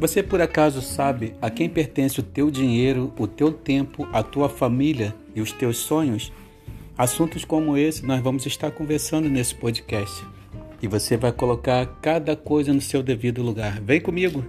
Você por acaso sabe a quem pertence o teu dinheiro, o teu tempo, a tua família e os teus sonhos? Assuntos como esse nós vamos estar conversando nesse podcast. E você vai colocar cada coisa no seu devido lugar. Vem comigo!